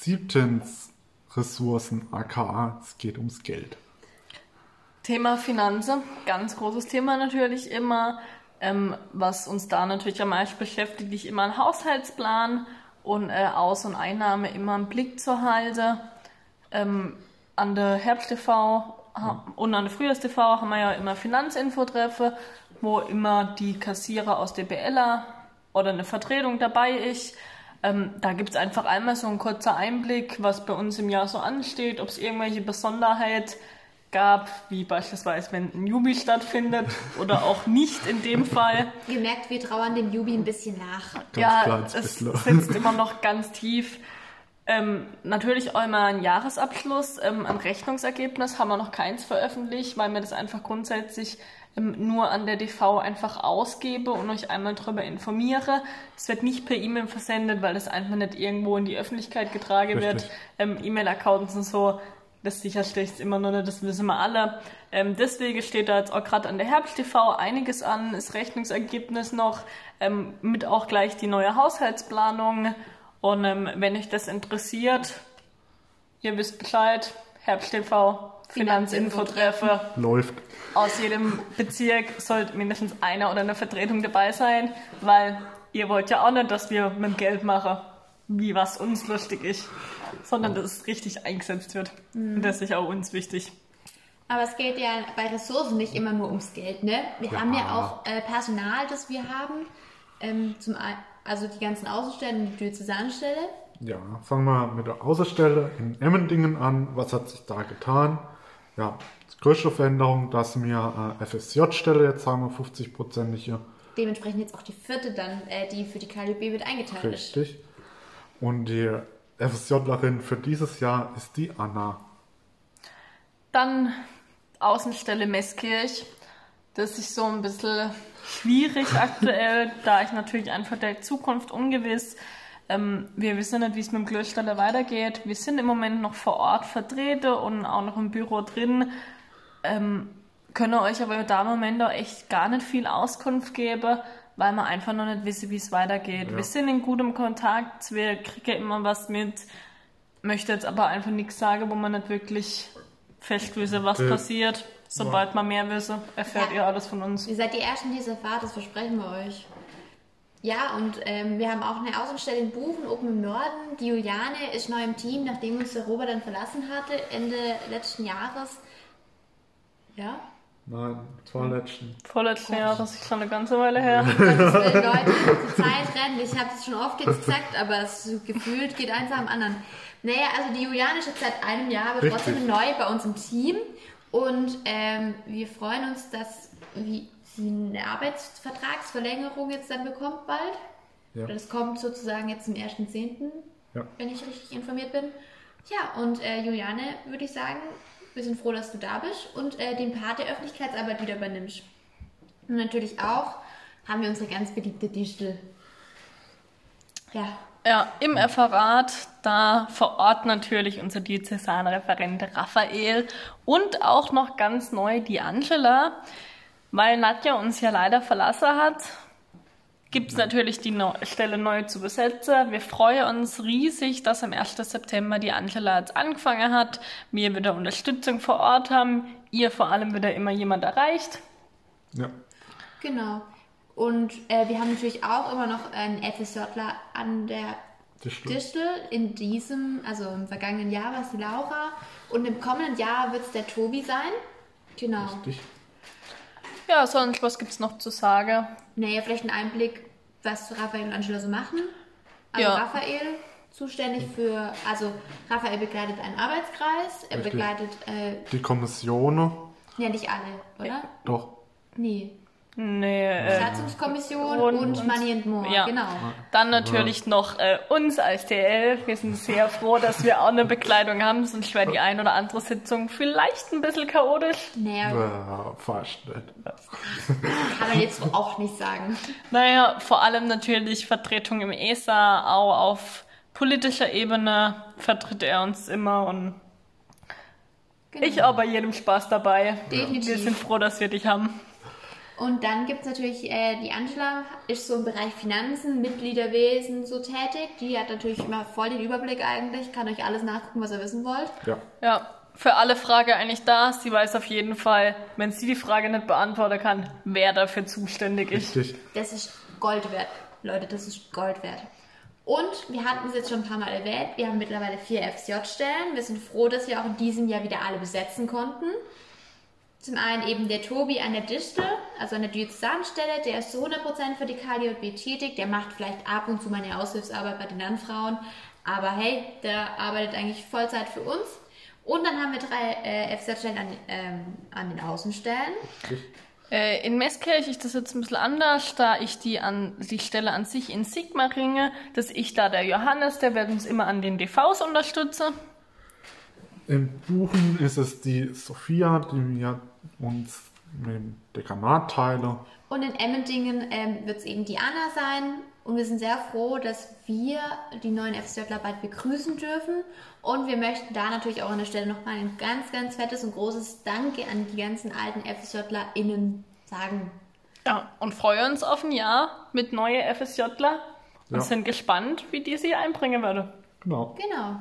siebtens Ressourcen, aka es geht ums Geld. Thema Finanzen, ganz großes Thema natürlich immer. Ähm, was uns da natürlich am meisten beschäftigt, ist immer ein Haushaltsplan und äh, Aus- und Einnahme immer im Blick zu halten. Ähm, an der Herbst-TV und an der Frühjahrs-TV haben wir ja immer Finanzinfo-Treffe, wo immer die Kassierer aus DBLer oder eine Vertretung dabei ist. Ähm, da gibt es einfach einmal so ein kurzer Einblick, was bei uns im Jahr so ansteht, ob es irgendwelche Besonderheit gab, wie beispielsweise wenn ein Jubi stattfindet oder auch nicht in dem Fall. Ihr merkt, wir trauern dem Jubi ein bisschen nach. Ganz ja, es sitzt immer noch ganz tief. Ähm, natürlich auch immer ein Jahresabschluss, ähm, ein Rechnungsergebnis haben wir noch keins veröffentlicht, weil wir das einfach grundsätzlich nur an der DV einfach ausgebe und euch einmal darüber informiere. Es wird nicht per E-Mail versendet, weil das einfach nicht irgendwo in die Öffentlichkeit getragen wird. Richtig. Ähm, E-Mail-Accounts und so, das sicherstellt immer nur nicht, das wissen wir alle. Ähm, deswegen steht da jetzt auch gerade an der Herbst-TV einiges an, ist Rechnungsergebnis noch, ähm, mit auch gleich die neue Haushaltsplanung. Und ähm, wenn euch das interessiert, ihr wisst Bescheid, Herbst-TV, Finanzinfo-Treffe. Läuft. Aus jedem Bezirk sollte mindestens einer oder eine Vertretung dabei sein, weil ihr wollt ja auch nicht, dass wir mit dem Geld machen, wie was uns lustig ist, sondern dass es richtig eingesetzt wird. Und das ist auch uns wichtig. Aber es geht ja bei Ressourcen nicht immer nur ums Geld, ne? Wir Ja. haben ja auch äh, Personal, das wir haben. Ähm, zum also die ganzen Außenstellen und die Diözesanstelle. Ja, fangen wir mit der Außenstelle in Emmendingen an. Was hat sich da getan? Ja, die größte Veränderung, dass mir äh, FSJ-Stelle, jetzt sagen wir 50-prozentige, Dementsprechend jetzt auch die vierte dann, äh, die für die KLB mit eingeteilt ist. richtig. Und die FSJlerin für dieses Jahr ist die Anna. Dann Außenstelle Meßkirch. Das ist so ein bisschen schwierig aktuell, da ich natürlich einfach der Zukunft ungewiss. Ähm, wir wissen nicht, wie es mit dem Glößstaller weitergeht. Wir sind im Moment noch vor Ort vertreten und auch noch im Büro drin. Ähm, können euch aber da im Moment auch echt gar nicht viel Auskunft geben, weil wir einfach noch nicht wissen, wie es weitergeht. Ja. Wir sind in gutem Kontakt, wir kriegen immer was mit, möchte jetzt aber einfach nichts sagen, wo man nicht wirklich fest wissen, was Äh, passiert. Sobald man mehr wissen, erfährt Ja. ihr alles von uns. Ihr seid die Ersten, die es erfahrt, das versprechen wir euch. Ja, und ähm, wir haben auch eine Außenstelle in Buchen, oben im Norden. Die Juliane ist neu im Team, nachdem uns der Robert dann verlassen hatte, Ende letzten Jahres. Ja? Nein, vorletzten. Vorletzten Jahr, das ist schon eine ganze Weile her. Gottes Willen, Leute, die Zeit rennt. Ich habe es schon oft jetzt gesagt, aber es ist gefühlt geht eins am anderen. Naja, also die Juliane ist jetzt seit einem Jahr, aber Richtig. trotzdem neu bei uns im Team. Und ähm, wir freuen uns, dass wie, sie eine Arbeitsvertragsverlängerung jetzt dann bekommt bald. Ja. Das kommt sozusagen jetzt zum 1.10., Ja. wenn ich richtig informiert bin. Ja, und äh, Juliane, würde ich sagen, wir sind froh, dass du da bist und äh, den Part der Öffentlichkeitsarbeit wieder übernimmst. Und natürlich auch haben wir unsere ganz beliebte Distel. Ja, Ja, im Referat, da vor Ort natürlich unser Diözesanreferent Raphael und auch noch ganz neu die Angela, weil Nadja uns ja leider verlassen hat. Gibt es natürlich die Neu- Stelle neu zu besetzen. Wir freuen uns riesig, dass am 1. September die Angela jetzt angefangen hat. Wir wieder Unterstützung vor Ort haben. Ihr vor allem wieder immer jemand erreicht. Ja. genau. Und äh, wir haben natürlich auch immer noch einen FSJler an der Distel. Distel. In diesem, also im vergangenen Jahr war es die Laura. Und im kommenden Jahr wird es der Tobi sein. Genau. Richtig. Ja, sonst was gibt's noch zu sagen? Naja, vielleicht ein Einblick, was Raphael und Angela so machen. Also Ja. Raphael zuständig für, also Raphael begleitet einen Arbeitskreis, er Richtig. begleitet, äh, Die Kommission, ja nicht alle, oder? doch. Nee. Nee, äh, Satzungskommission und- und, und- Money and More, ja. genau. Dann natürlich noch äh, uns als DL. Wir sind sehr froh, dass wir auch eine Bekleidung haben, sonst wäre die ein oder andere Sitzung vielleicht ein bisschen chaotisch. Naja, Äh, fast nicht. kann man jetzt auch nicht sagen. Naja, vor allem natürlich Vertretung im ESA, auch auf politischer Ebene vertritt er uns immer und Genau. ich auch bei jedem Spaß dabei. Definitiv. Wir sind froh, dass wir dich haben. Und dann gibt es natürlich, äh, die Angela ist so im Bereich Finanzen, Mitgliederwesen so tätig. Die hat natürlich immer voll den Überblick eigentlich, kann euch alles nachgucken, was ihr wissen wollt. Ja. Ja, für alle Frage eigentlich da. Sie weiß auf jeden Fall, wenn sie die Frage nicht beantworten kann, wer dafür zuständig ist. Richtig. Das ist Gold wert, Leute, das ist Gold wert. Und wir hatten es jetzt schon ein paar Mal erwähnt, wir haben mittlerweile vier FSJ-Stellen. Wir sind froh, dass wir auch in diesem Jahr wieder alle besetzen konnten. Zum einen eben der Tobi an der Distel, also an der Diözesanstelle, der ist zu 100% für die KDJB tätig, der macht vielleicht ab und zu meine Aushilfsarbeit bei den Landfrauen, aber hey, der arbeitet eigentlich Vollzeit für uns. Und dann haben wir drei äh, FSJ-Stellen an, ähm, an den Außenstellen. Äh, in Meßkirch ist das jetzt ein bisschen anders, da ich die an die Stelle an sich in Sigma ringe, dass ich da der Johannes, der wird uns immer an den DVs unterstützen. In Buchen ist es die Sophia, die mir uns mit dem Dekanat teile. Und in Emmendingen ähm, wird es eben die Anna sein. Und wir sind sehr froh, dass wir die neuen FSJler bald begrüßen dürfen. Und wir möchten da natürlich auch an der Stelle nochmal ein ganz, ganz fettes und großes Danke an die ganzen alten FSJlerInnen sagen. Ja, und freuen uns auf ein Jahr mit neuen FSJler und Ja. sind gespannt, wie die sie einbringen würde. Genau. Genau.